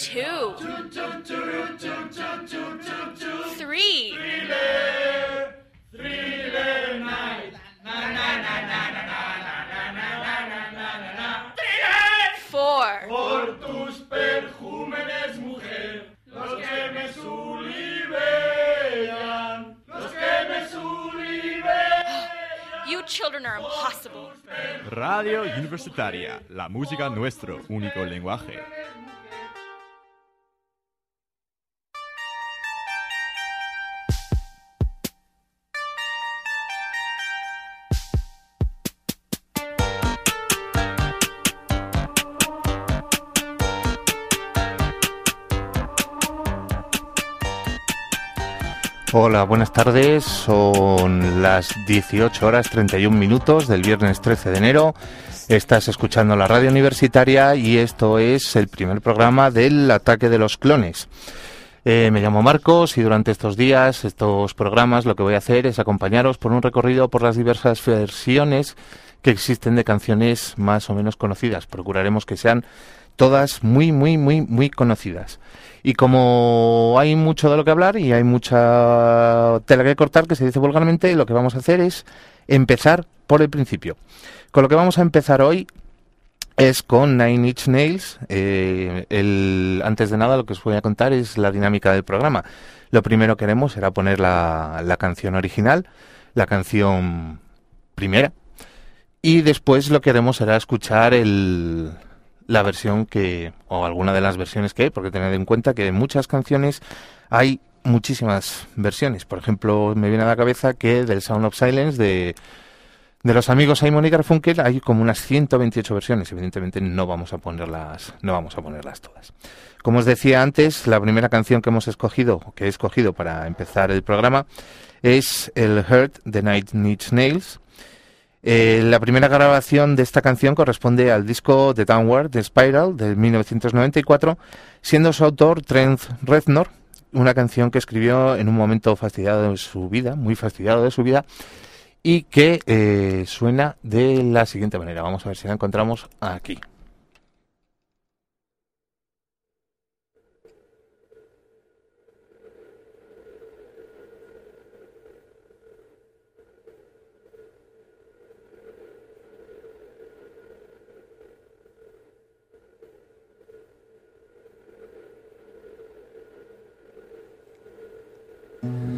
Two. Three. Four. Por tus perjúmenes, mujer, los que me sublimean, los que me sublimean. You children are impossible. Radio Universitaria, la música nuestro único lenguaje. Hola, buenas tardes. Son las 18 horas 31 minutos del viernes 13 de enero. Estás escuchando la radio universitaria y esto es el primer programa del ataque de los clones. Eh, me llamo Marcos y durante estos días, estos programas, lo que voy a hacer es acompañaros por un recorrido por las diversas versiones que existen de canciones más o menos conocidas. Procuraremos que sean todas muy, muy, muy, muy conocidas. Y como hay mucho de lo que hablar y hay mucha tela que cortar, que se dice vulgarmente, lo que vamos a hacer es empezar por el principio. Con lo que vamos a empezar hoy es con Nine Inch Nails. Eh, antes de nada, lo que os voy a contar es la dinámica del programa. Lo primero que haremos será poner la, la canción original, la canción primera, y después lo que haremos será escuchar el, la versión que, o alguna de las versiones que hay, porque tened en cuenta que en muchas canciones hay muchísimas versiones. Por ejemplo, me viene a la cabeza que del Sound of Silence de, de los amigos Simon y Garfunkel hay como unas 128 versiones. Evidentemente no vamos a ponerlas, no vamos a ponerlas todas. Como os decía antes, la primera canción que hemos escogido, que he escogido para empezar el programa, es el Hurt de Night Inch Nails eh, la primera grabación de esta canción corresponde al disco The Downward de Spiral de 1994, siendo su autor Trent Reznor, una canción que escribió en un momento fastidiado de su vida, muy fastidiado de su vida, y que eh, suena de la siguiente manera. Vamos a ver si la encontramos aquí.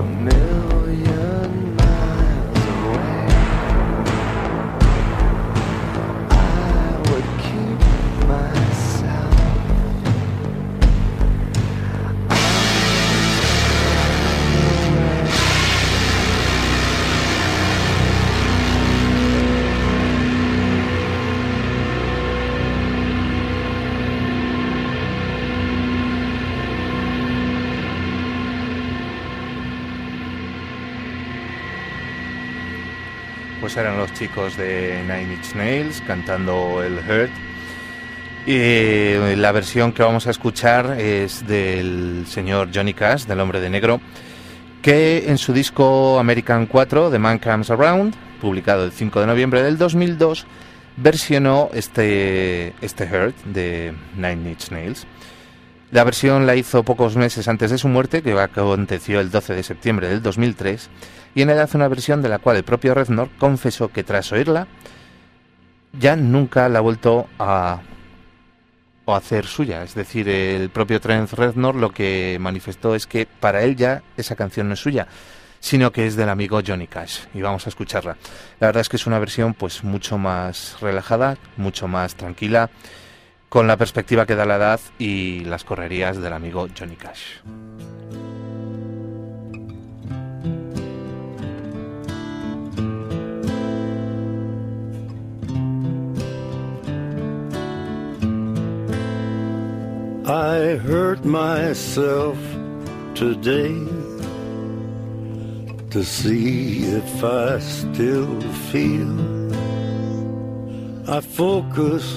a million eran los chicos de Nine Inch Nails cantando el Hurt. Y eh, la versión que vamos a escuchar es del señor Johnny Cash, del Hombre de Negro, que en su disco American 4, The Man Comes Around, publicado el 5 de noviembre del 2002, versionó este, este Hurt de Nine Inch Nails. La versión la hizo pocos meses antes de su muerte, que aconteció el 12 de septiembre del 2003, y en ella hace una versión de la cual el propio Reznor confesó que tras oírla ya nunca la ha vuelto a, a hacer suya. Es decir, el propio Trent Reznor lo que manifestó es que para él ya esa canción no es suya, sino que es del amigo Johnny Cash. Y vamos a escucharla. La verdad es que es una versión pues mucho más relajada, mucho más tranquila, con la perspectiva que da la edad y las correrías del amigo Johnny Cash. I hurt myself today to see if I still feel. I focus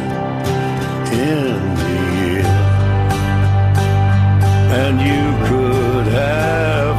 And you could have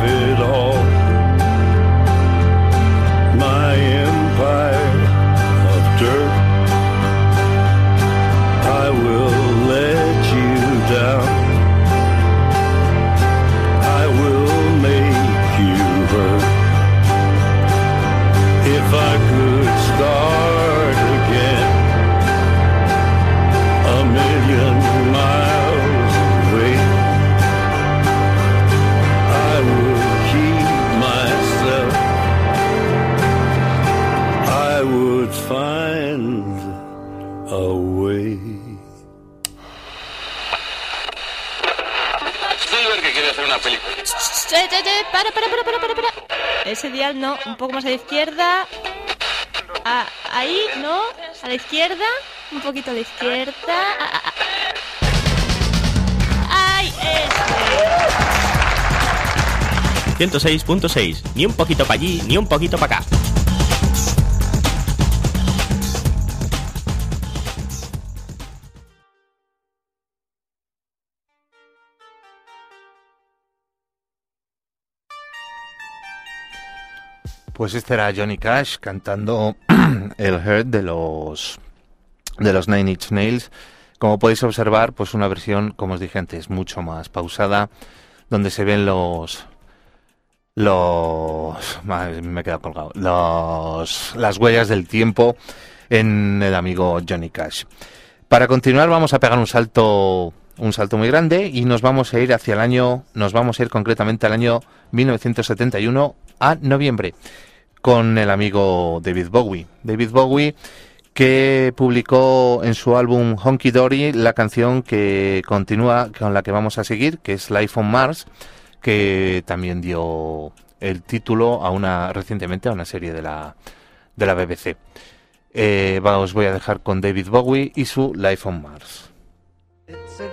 para, para, para, para, para, para. Ese dial no, un poco más a la izquierda. Ah, ahí, no, a la izquierda, un poquito a la izquierda. ¡Ay, ese! 106.6. Ni un poquito para allí, ni un poquito para acá. Pues este era Johnny Cash cantando el Hurt de los de los Nine Inch Nails. Como podéis observar, pues una versión, como os dije antes, mucho más pausada, donde se ven los los me he quedado colgado. Los las huellas del tiempo en el amigo Johnny Cash. Para continuar vamos a pegar un salto un salto muy grande y nos vamos a ir hacia el año, nos vamos a ir concretamente al año 1971 a noviembre con el amigo David Bowie. David Bowie que publicó en su álbum Honky Dory la canción que continúa con la que vamos a seguir, que es Life on Mars, que también dio el título a una recientemente a una serie de la de la BBC. Eh, os voy a dejar con David Bowie y su Life on Mars. It's a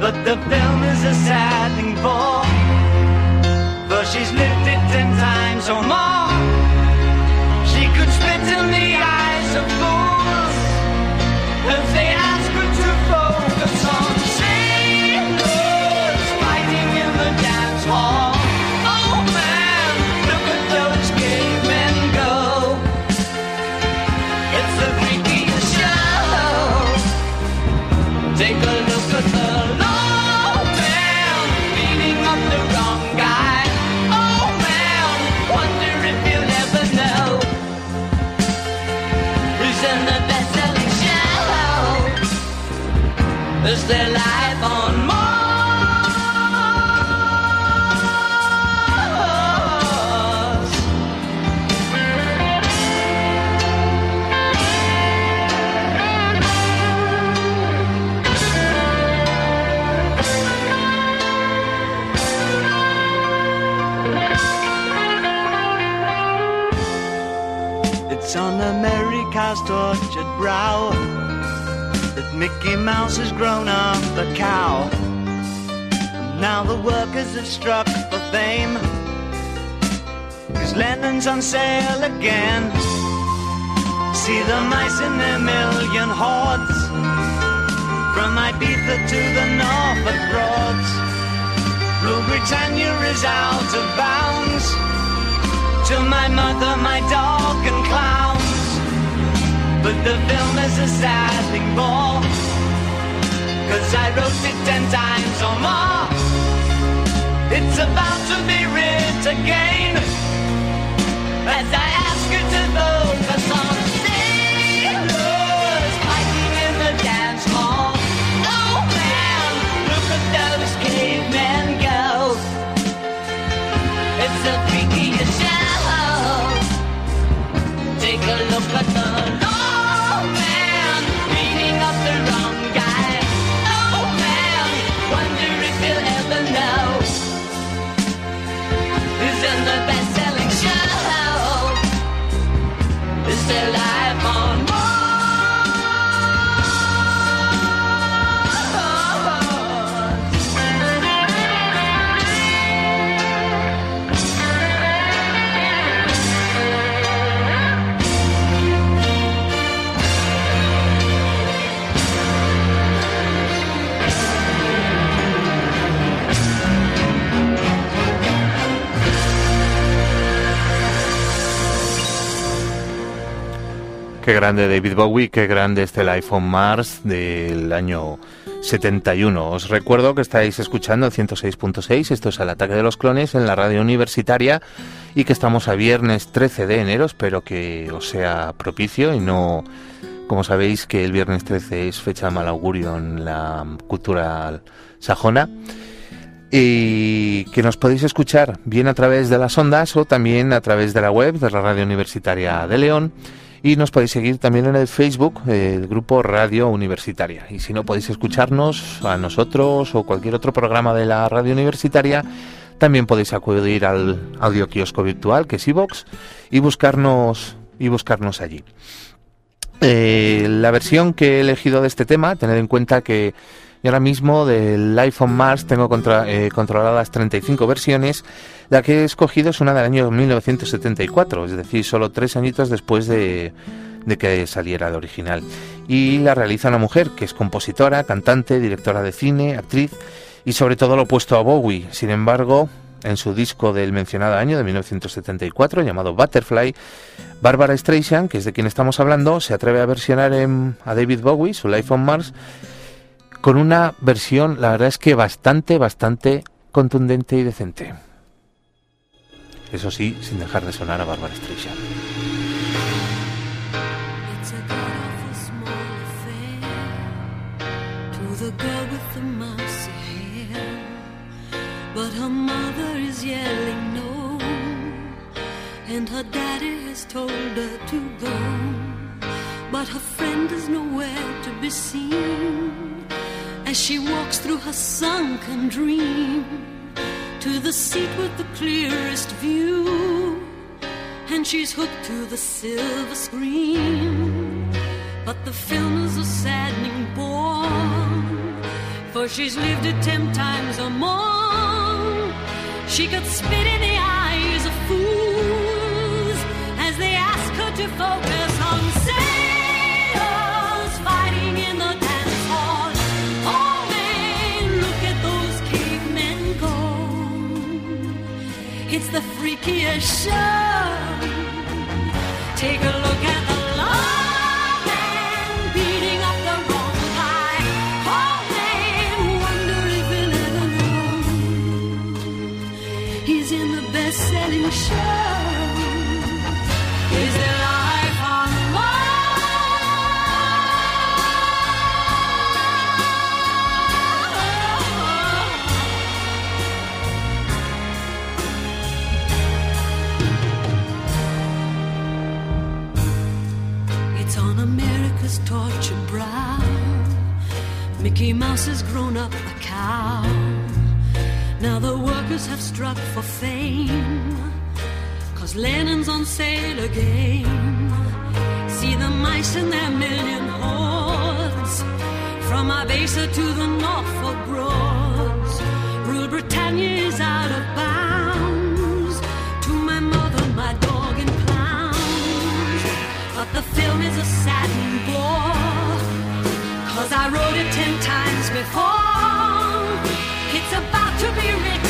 But the film is a sad thing for, for she's lived it ten times or more. She could spit in the eyes of fools if they to the Norfolk Broads. Rule Britannia is out of bounds. To my mother, my dog, and clowns. But the film is a sad thing more. Cause I wrote it ten times or more. It's about to be writ again. As I Qué grande David Bowie, qué grande este Life on Mars del año 71. Os recuerdo que estáis escuchando el 106.6, esto es el ataque de los clones en la radio universitaria y que estamos a viernes 13 de enero, espero que os sea propicio y no, como sabéis que el viernes 13 es fecha de mal augurio en la cultura sajona. Y que nos podéis escuchar bien a través de las ondas o también a través de la web de la Radio Universitaria de León y nos podéis seguir también en el Facebook, el grupo Radio Universitaria. Y si no podéis escucharnos a nosotros o cualquier otro programa de la Radio Universitaria, también podéis acudir al audio kiosco virtual que es iVox y buscarnos y buscarnos allí. Eh, la versión que he elegido de este tema, tened en cuenta que yo ahora mismo del iPhone Mars tengo contra, eh, controladas 35 versiones. La que he escogido es una del año 1974, es decir, solo tres añitos después de, de que saliera el original. Y la realiza una mujer que es compositora, cantante, directora de cine, actriz y sobre todo lo opuesto a Bowie. Sin embargo, en su disco del mencionado año de 1974 llamado Butterfly, Barbara Streisand, que es de quien estamos hablando, se atreve a versionar en, a David Bowie su Life on Mars con una versión, la verdad es que bastante, bastante contundente y decente. Eso sí, sin dejar de sonar a Barbara Streisand. The girl with the mousy hair. But her mother is yelling no, and her daddy has told her to go. But her friend is nowhere to be seen as she walks through her sunken dream to the seat with the clearest view. And she's hooked to the silver screen. But the film is a saddening bore, for she's lived it ten times or more. She could spit in the eyes of fools as they ask her to focus It's the freakiest show. Take a look at the lawman beating up the wrong guy. Oh man, wonder if he'll ever know. He's in the best-selling show. Up a cow. Now the workers have struck for fame. Cause Lennon's on sale again. See the mice in their million hordes. From Ibiza to the Norfolk Broads. Rule Britannia is out of bounds. To my mother, my dog, and clowns. But the film is a saddening bore. Cause I wrote it ten times before. To be written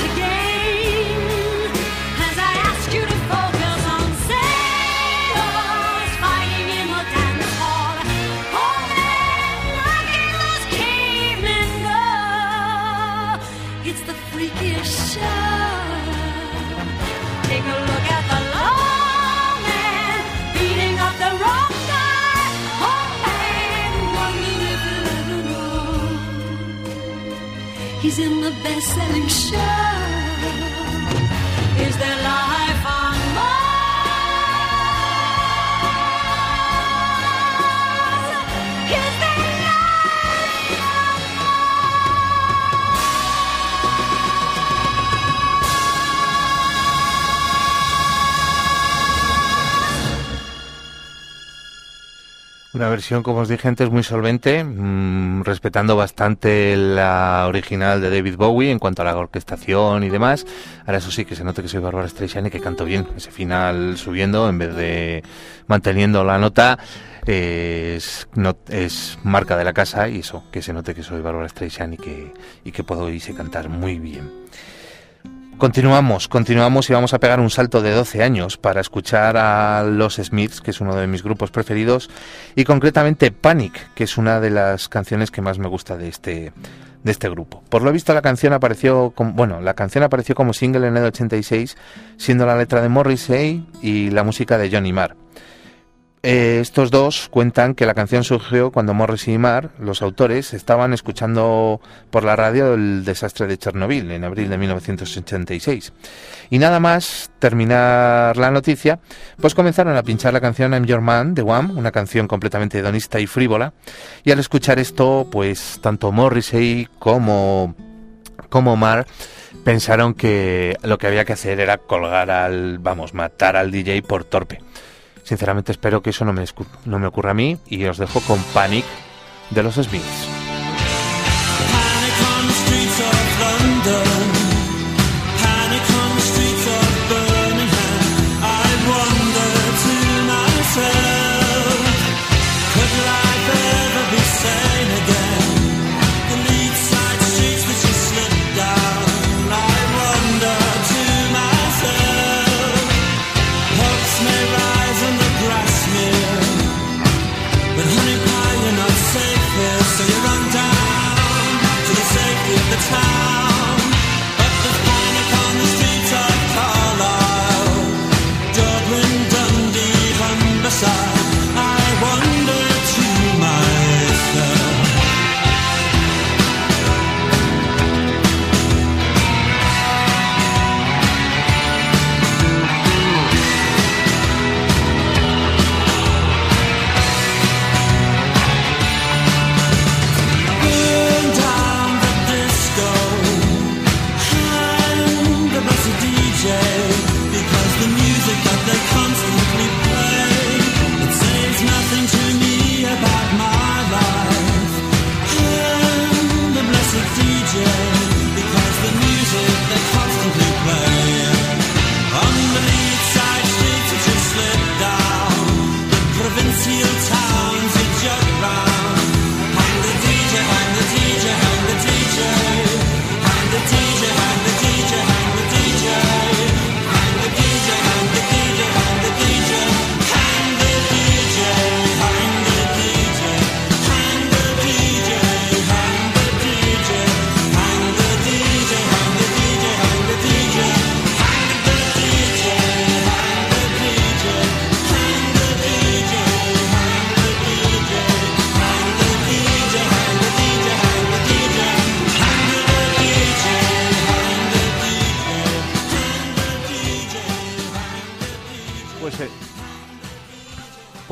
in the best-selling show. Una versión, como os dije antes, muy solvente, mm, respetando bastante la original de David Bowie en cuanto a la orquestación y demás. Ahora eso sí, que se note que soy Barbara Streisand y que canto bien. Ese final subiendo en vez de manteniendo la nota es, es marca de la casa y eso, que se note que soy Barbara Streisand y que, y que puedo irse cantar muy bien. Continuamos, continuamos y vamos a pegar un salto de 12 años para escuchar a Los Smiths, que es uno de mis grupos preferidos, y concretamente Panic, que es una de las canciones que más me gusta de este de este grupo. Por lo visto la canción apareció como, bueno, la canción apareció como single en el 86, siendo la letra de Morrissey y la música de Johnny Marr. Eh, estos dos cuentan que la canción surgió cuando Morrissey y Marr, los autores, estaban escuchando por la radio el desastre de Chernobyl en abril de 1986. Y nada más terminar la noticia, pues comenzaron a pinchar la canción I'm Your Man de Wham, una canción completamente hedonista y frívola. Y al escuchar esto, pues tanto Morrissey como, como Marr pensaron que lo que había que hacer era colgar al, vamos, matar al DJ por torpe. Sinceramente espero que eso no me, no me ocurra a mí y os dejo con Panic de los Smiths.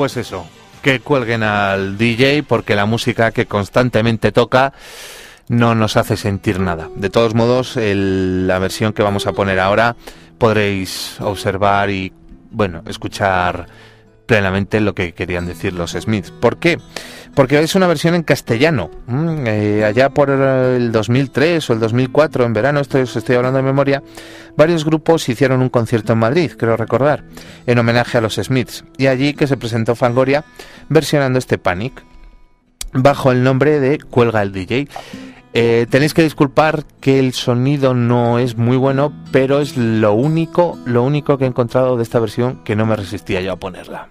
Pues eso, que cuelguen al DJ porque la música que constantemente toca no nos hace sentir nada. De todos modos, el- la versión que vamos a poner ahora podréis observar y, bueno, escuchar plenamente lo que querían decir los Smiths. ¿Por qué? Porque es una versión en castellano. Mm, eh, allá por el 2003 o el 2004, en verano, esto os estoy hablando de memoria, varios grupos hicieron un concierto en Madrid, creo recordar, en homenaje a los Smiths. Y allí que se presentó Fangoria versionando este Panic. bajo el nombre de Cuelga el DJ. Eh, tenéis que disculpar que el sonido no es muy bueno, pero es lo único, lo único que he encontrado de esta versión que no me resistía yo a ponerla.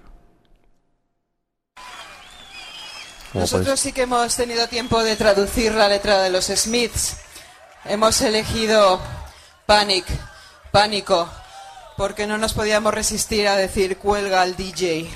Como Nosotros podéis- sí que hemos tenido tiempo de traducir la letra de los Smiths. Hemos elegido Panic, pánico, porque no nos podíamos resistir a decir cuelga al DJ.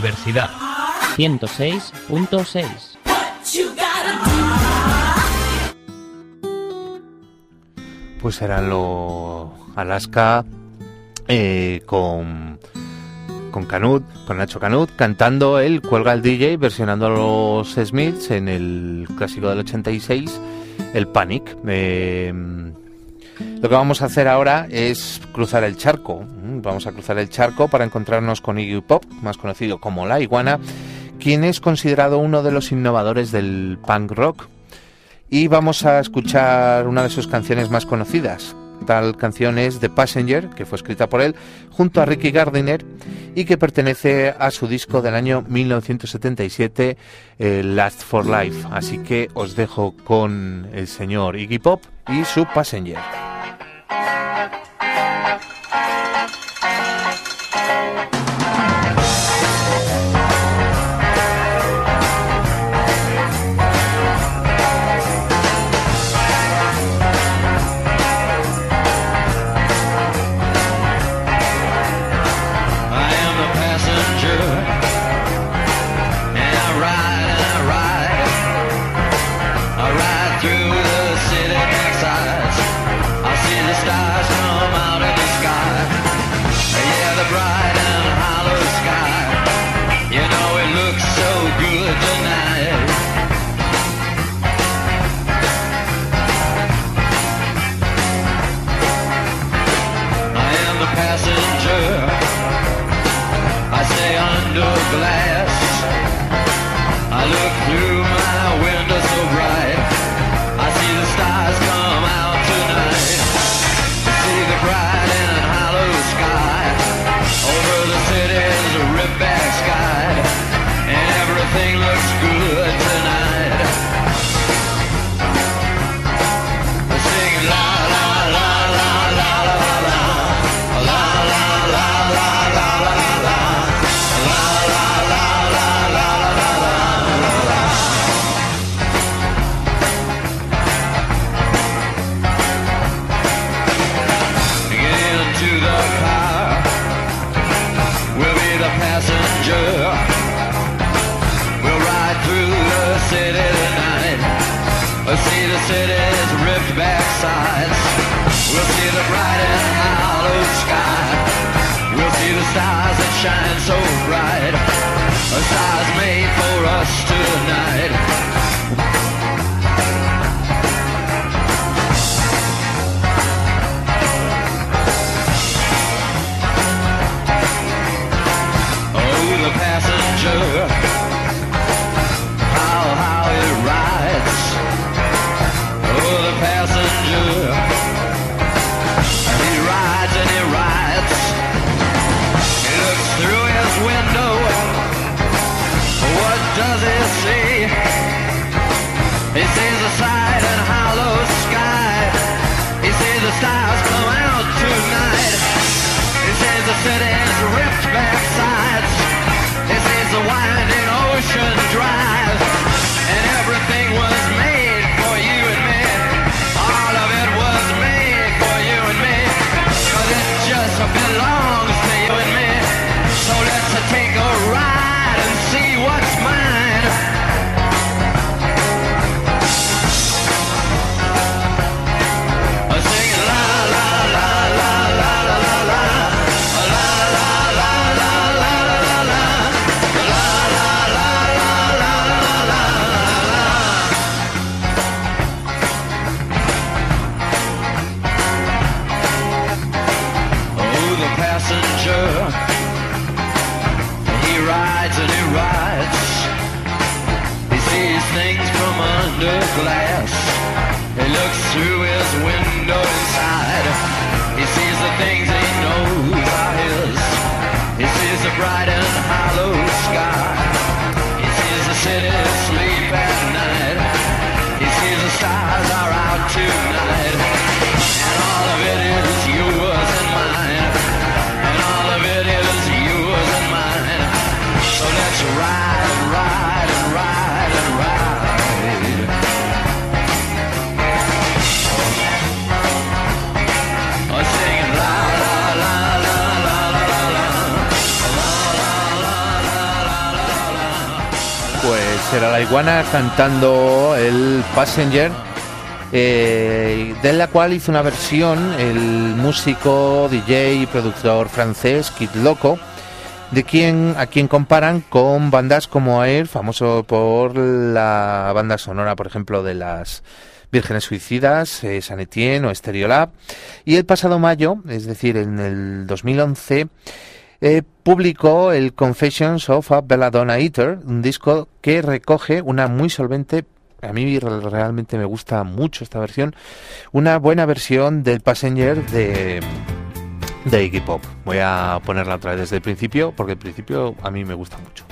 Universidad 106.6 Pues eran lo Alaska eh, con con Canut, con Nacho Canut, cantando el Cuelga el DJ, versionando a los Smiths en el clásico del 86, el Panic. Eh, lo que vamos a hacer ahora es cruzar el charco. Mm, Vamos a cruzar el charco para encontrarnos con Iggy Pop, más conocido como La Iguana, quien es considerado uno de los innovadores del punk rock. Y vamos a escuchar una de sus canciones más conocidas. Tal canción es The Passenger, que fue escrita por él junto a Ricky Gardiner y que pertenece a su disco del año 1977, eh, Last for Life. Así que os dejo con el señor Iggy Pop y su Passenger. Thank you. cantando el Passenger, eh, de la cual hizo una versión el músico, DJ y productor francés Kid Loco, de quien a quien comparan con bandas como Air, famoso por la banda sonora, por ejemplo, de las Vírgenes Suicidas, eh, San Etienne o Stereolab. Y el pasado mayo, es decir, en el 2011, eh, publicó el Confessions of a Belladonna Eater, un disco que recoge una muy solvente a mí realmente me gusta mucho esta versión, una buena versión del Passenger de de Iggy Pop. Voy a ponerla otra vez desde el principio porque el principio a mí me gusta mucho.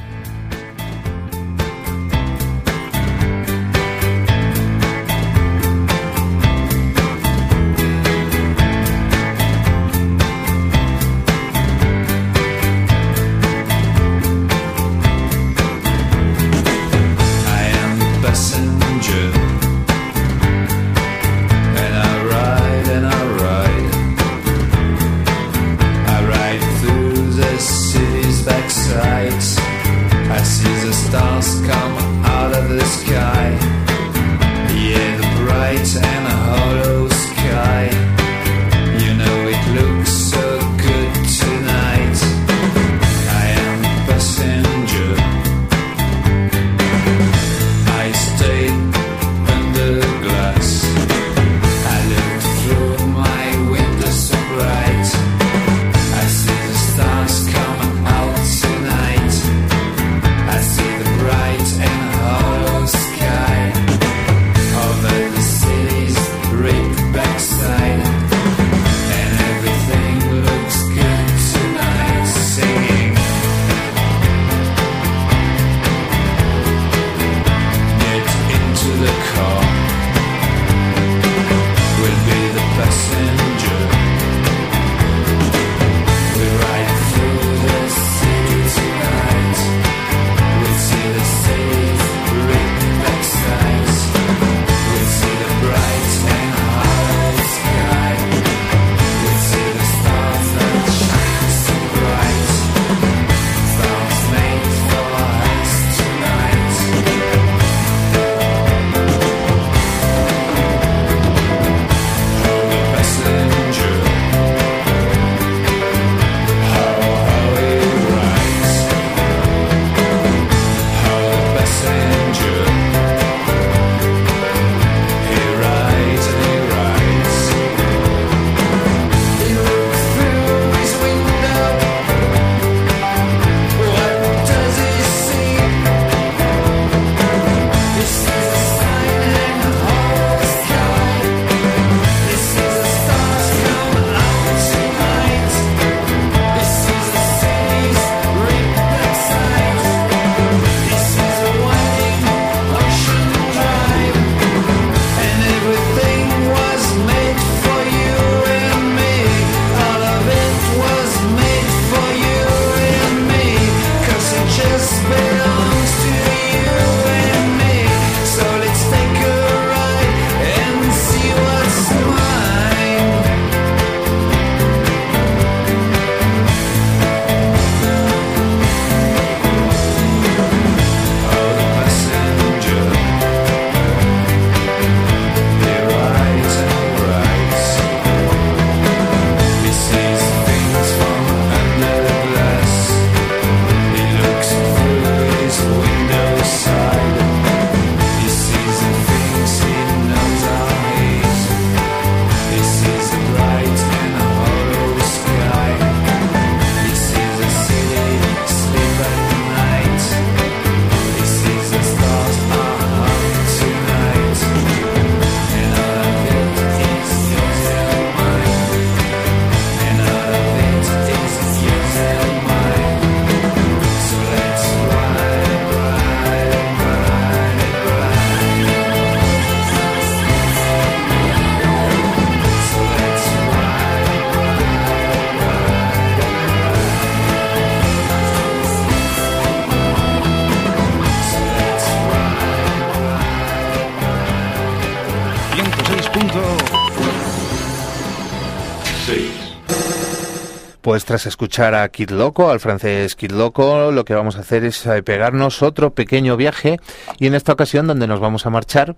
Tras escuchar a Kid Loco, al francés Kid Loco, lo que vamos a hacer es eh, pegarnos otro pequeño viaje y en esta ocasión donde nos vamos a marchar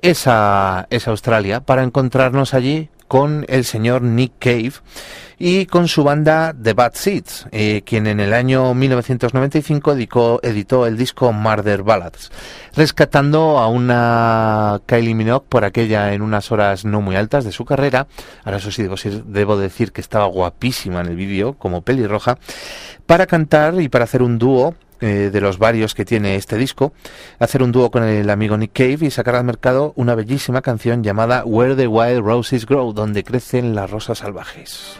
es a, es a Australia para encontrarnos allí con el señor Nick Cave y con su banda The Bad Seeds, eh, quien en el año 1995 edicó- editó el disco Murder Ballads, rescatando a una Kylie Minogue por aquella en unas horas no muy altas de su carrera. Ahora eso sí debo, debo decir que estaba guapísima en el vídeo, como pelirroja, para cantar y para hacer un dúo eh, de los varios que tiene este disco, hacer un dúo con el amigo Nick Cave y sacar al mercado una bellísima canción llamada Where the Wild Roses Grow, donde crecen las rosas salvajes.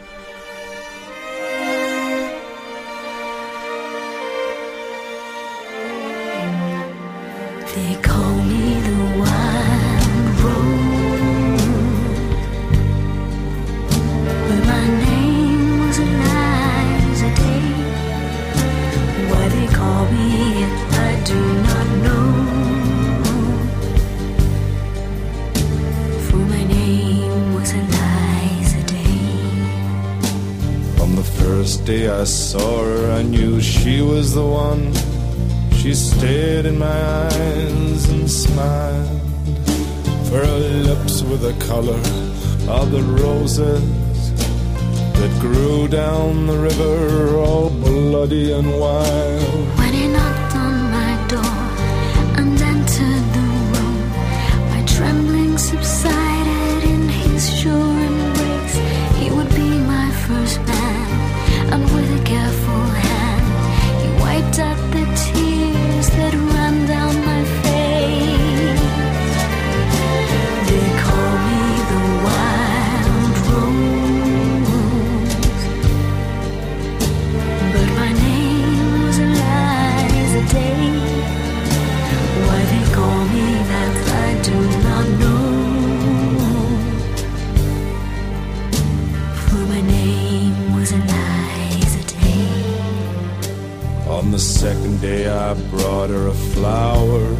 Me I do not know. For my name was Eliza. On the first day I saw her, I knew she was the one. She stared in my eyes and smiled. For her lips were the color of the roses that grew down the river, all bloody and wild. He knocked on my door and entered the room, my trembling subsided On the second day, I brought her a flower.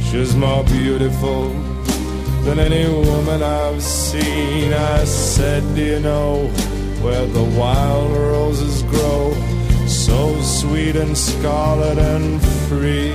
She's more beautiful than any woman I've seen. I said, Do you know where the wild roses grow? So sweet and scarlet and free.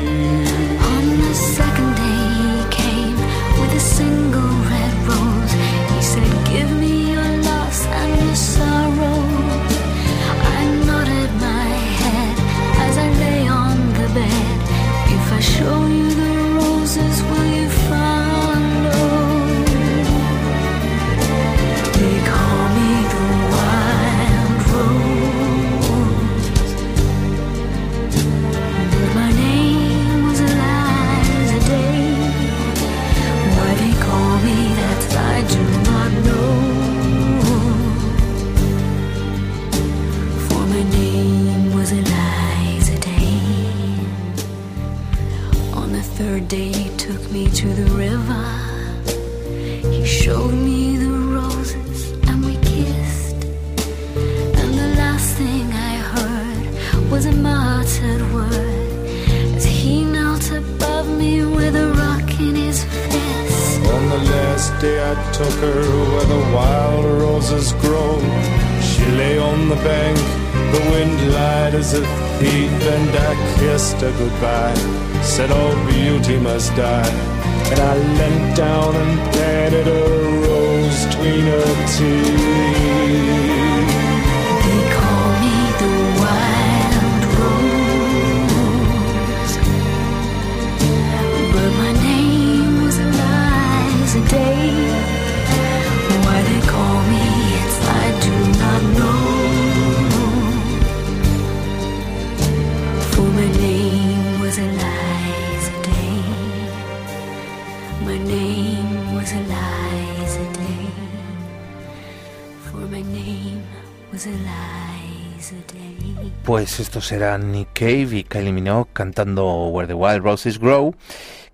Eran Nick Cave y Kylie Minogue cantando Where the Wild Roses Grow,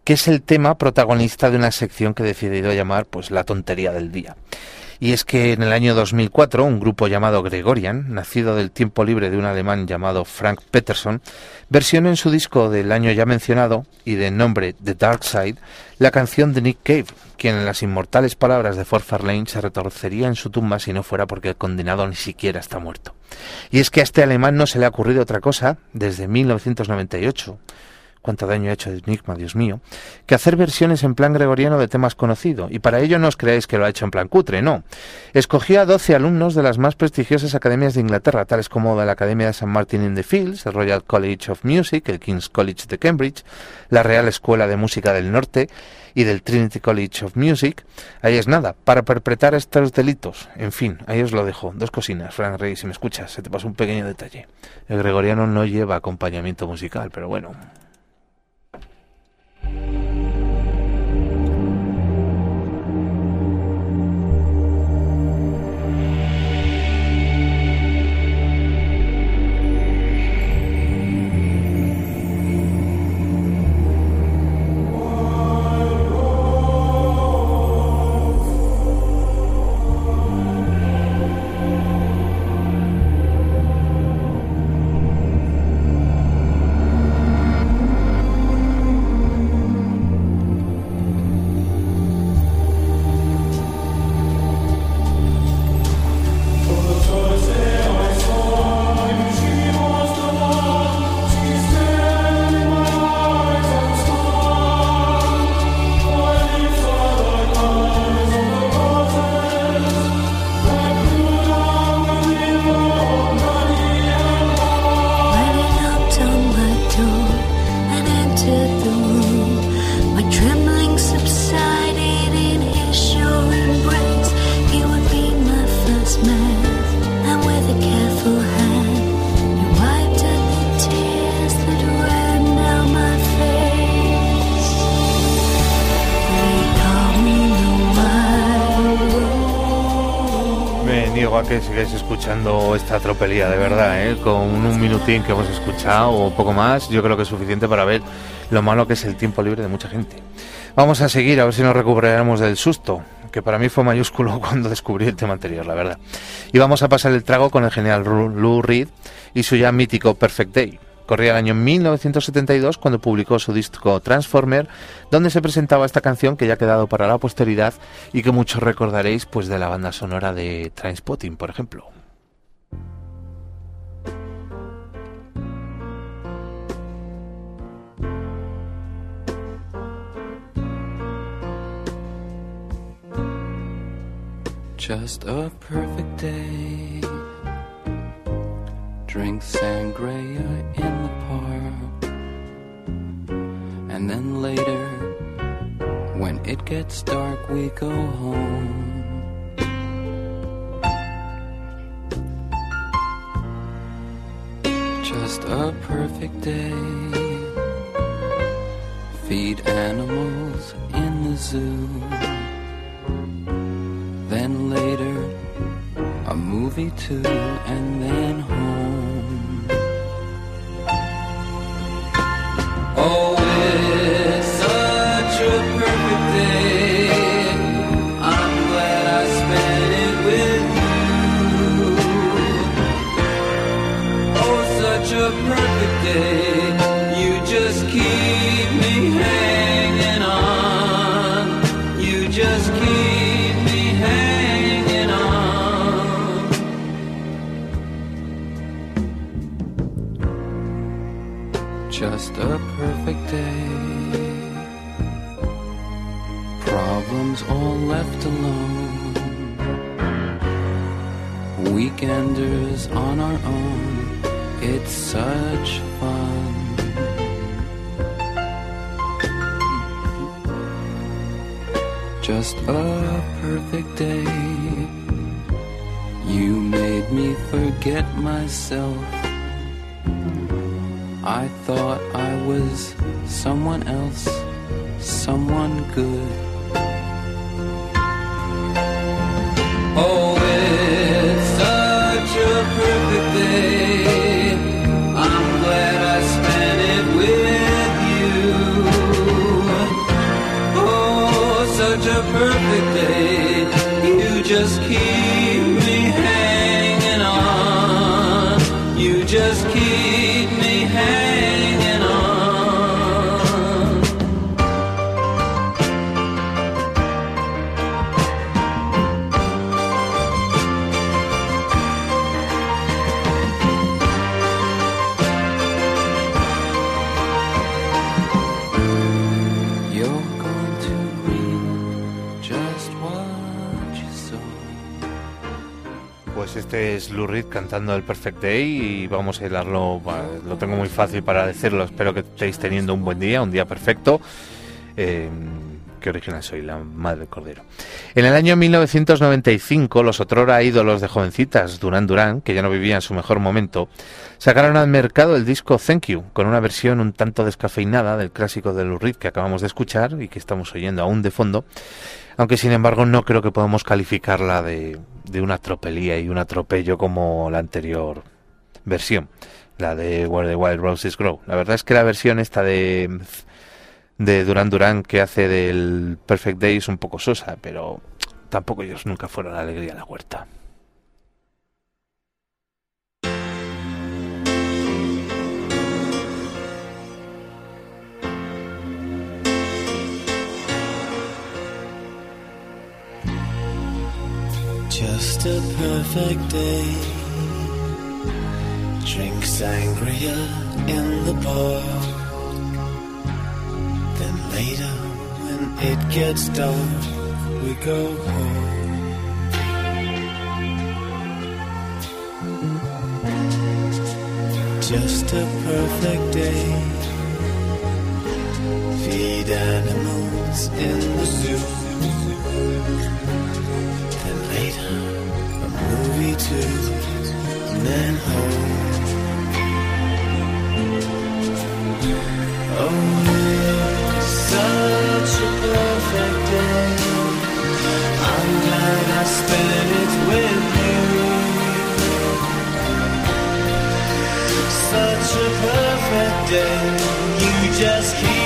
que es el tema protagonista de una sección que he decidido llamar pues la tontería del día. Y es que en el año 2004 un grupo llamado Gregorian, nacido del tiempo libre de un alemán llamado Frank Peterson, versionó en su disco del año ya mencionado y de nombre The Dark Side la canción de Nick Cave, quien en las inmortales palabras de Ford Fairlane se retorcería en su tumba si no fuera porque el condenado ni siquiera está muerto. Y es que a este alemán no se le ha ocurrido otra cosa desde 1998 cuánto daño ha hecho Enigma, Dios mío, que hacer versiones en plan gregoriano de temas conocidos. Y para ello no os creáis que lo ha hecho en plan cutre, no. Escogió a 12 alumnos de las más prestigiosas academias de Inglaterra, tales como de la Academia de St. Martin in the Fields, el Royal College of Music, el King's College de Cambridge, la Real Escuela de Música del Norte y del Trinity College of Music. Ahí es nada, para perpetrar estos delitos. En fin, ahí os lo dejo. Dos cocinas, Frank Rey, si me escuchas, se te pasó un pequeño detalle. El gregoriano no lleva acompañamiento musical, pero bueno. thank you sigáis escuchando esta tropelía, de verdad, ¿eh? Con un minutín que hemos escuchado o poco más, yo creo que es suficiente para ver lo malo que es el tiempo libre de mucha gente. Vamos a seguir, a ver si nos recuperaremos del susto, que para mí fue mayúsculo cuando descubrí el tema anterior, la verdad. Y vamos a pasar el trago con el genial Ru- Lou Reed y su ya mítico Perfect Day. Corría el año 1972 cuando publicó su disco Transformer, donde se presentaba esta canción que ya ha quedado para la posteridad y que muchos recordaréis pues de la banda sonora de Trainspotting, por ejemplo. Just a perfect day. Drink sangria in And then later, when it gets dark, we go home. Just a perfect day. Feed animals in the zoo. Then later, a movie too, and then home. Pues este es Lou Reed cantando el Perfect Day y vamos a hilarlo, lo tengo muy fácil para decirlo, espero que estéis teniendo un buen día, un día perfecto. Eh, qué original soy, la madre del cordero. En el año 1995, los otrora ídolos de jovencitas, Duran Duran, que ya no vivían su mejor momento, sacaron al mercado el disco Thank You, con una versión un tanto descafeinada del clásico de Lou Reed que acabamos de escuchar y que estamos oyendo aún de fondo, aunque sin embargo no creo que podamos calificarla de, de una tropelía y un atropello como la anterior versión, la de Where the Wild Roses Grow. La verdad es que la versión esta de de Duran Duran que hace del Perfect Day es un poco sosa, pero tampoco ellos nunca fueron la alegría de la huerta. Just a perfect day. Drink sangria in the bar. Then later, when it gets dark, we go home. Just a perfect day. Feed animals in the zoo. And then home. Oh, it's such a perfect day. I'm glad I spent it with you. Such a perfect day. You just keep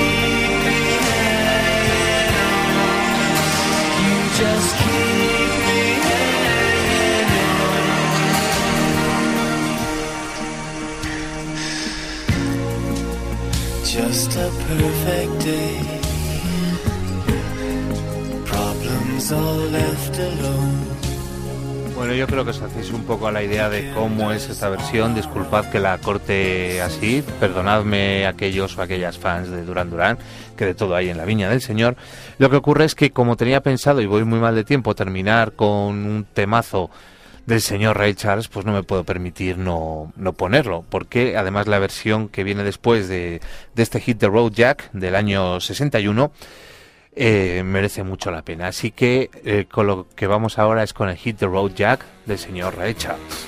Bueno, yo creo que os hacéis un poco a la idea de cómo es esta versión. Disculpad que la corte así. Perdonadme aquellos o aquellas fans de Duran Duran, que de todo hay en la viña del Señor. Lo que ocurre es que como tenía pensado, y voy muy mal de tiempo, terminar con un temazo del señor Ray Charles, pues no me puedo permitir no, no ponerlo. Porque además la versión que viene después de, de este hit de Road Jack del año 61 eh, merece mucho la pena. Así que eh, con lo que vamos ahora es con el hit de Road Jack del señor Ray Charles.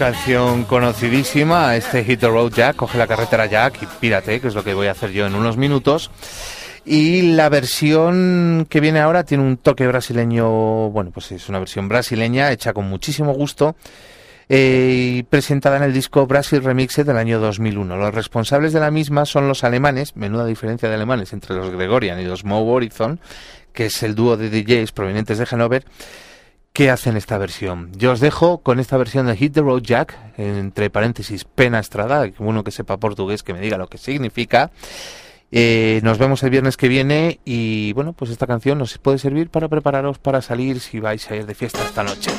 canción conocidísima, este Hit the Road Jack, coge la carretera Jack y pírate, que es lo que voy a hacer yo en unos minutos. Y la versión que viene ahora tiene un toque brasileño, bueno, pues es una versión brasileña hecha con muchísimo gusto eh, y presentada en el disco Brasil Remixed del año 2001. Los responsables de la misma son los alemanes, menuda diferencia de alemanes entre los Gregorian y los Mow Horizon, que es el dúo de DJs provenientes de Hannover, qué hacen esta versión. Yo os dejo con esta versión de Hit the Road Jack, entre paréntesis, pena estrada, uno que sepa portugués que me diga lo que significa. Eh, nos vemos el viernes que viene y bueno, pues esta canción nos puede servir para prepararos para salir si vais a ir de fiesta esta noche.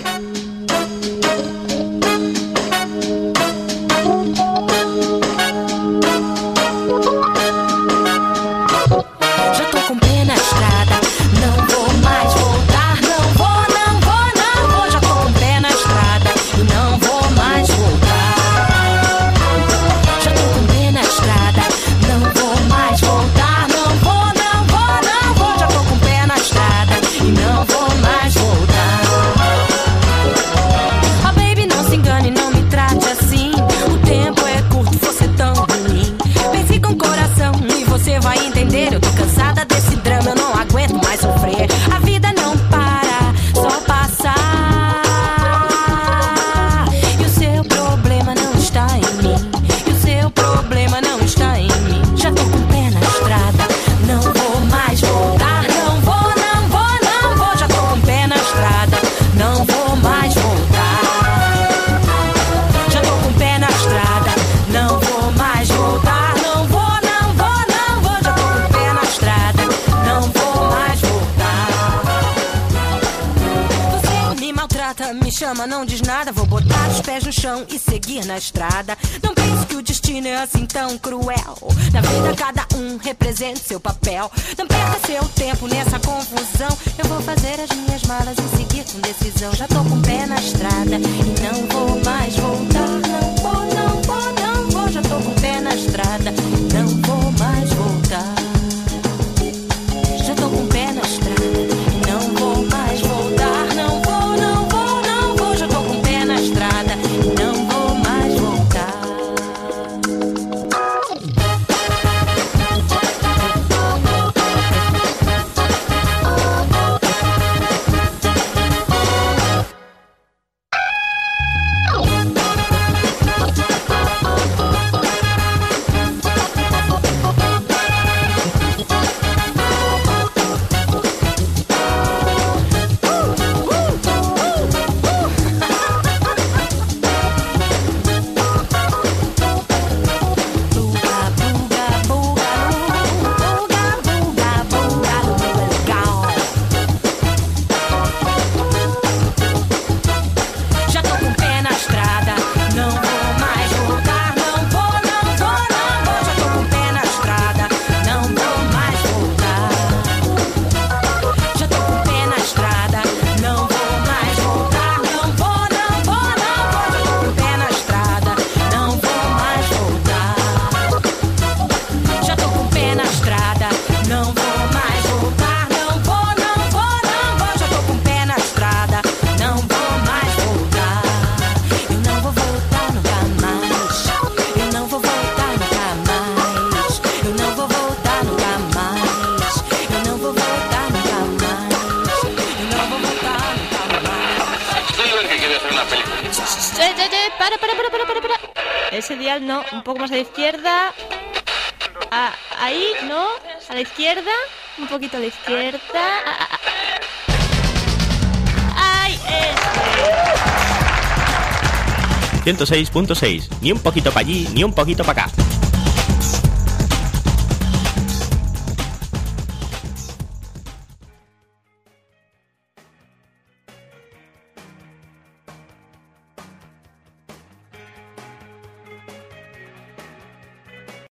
106.6. Ni un poquito para allí, ni un poquito para acá.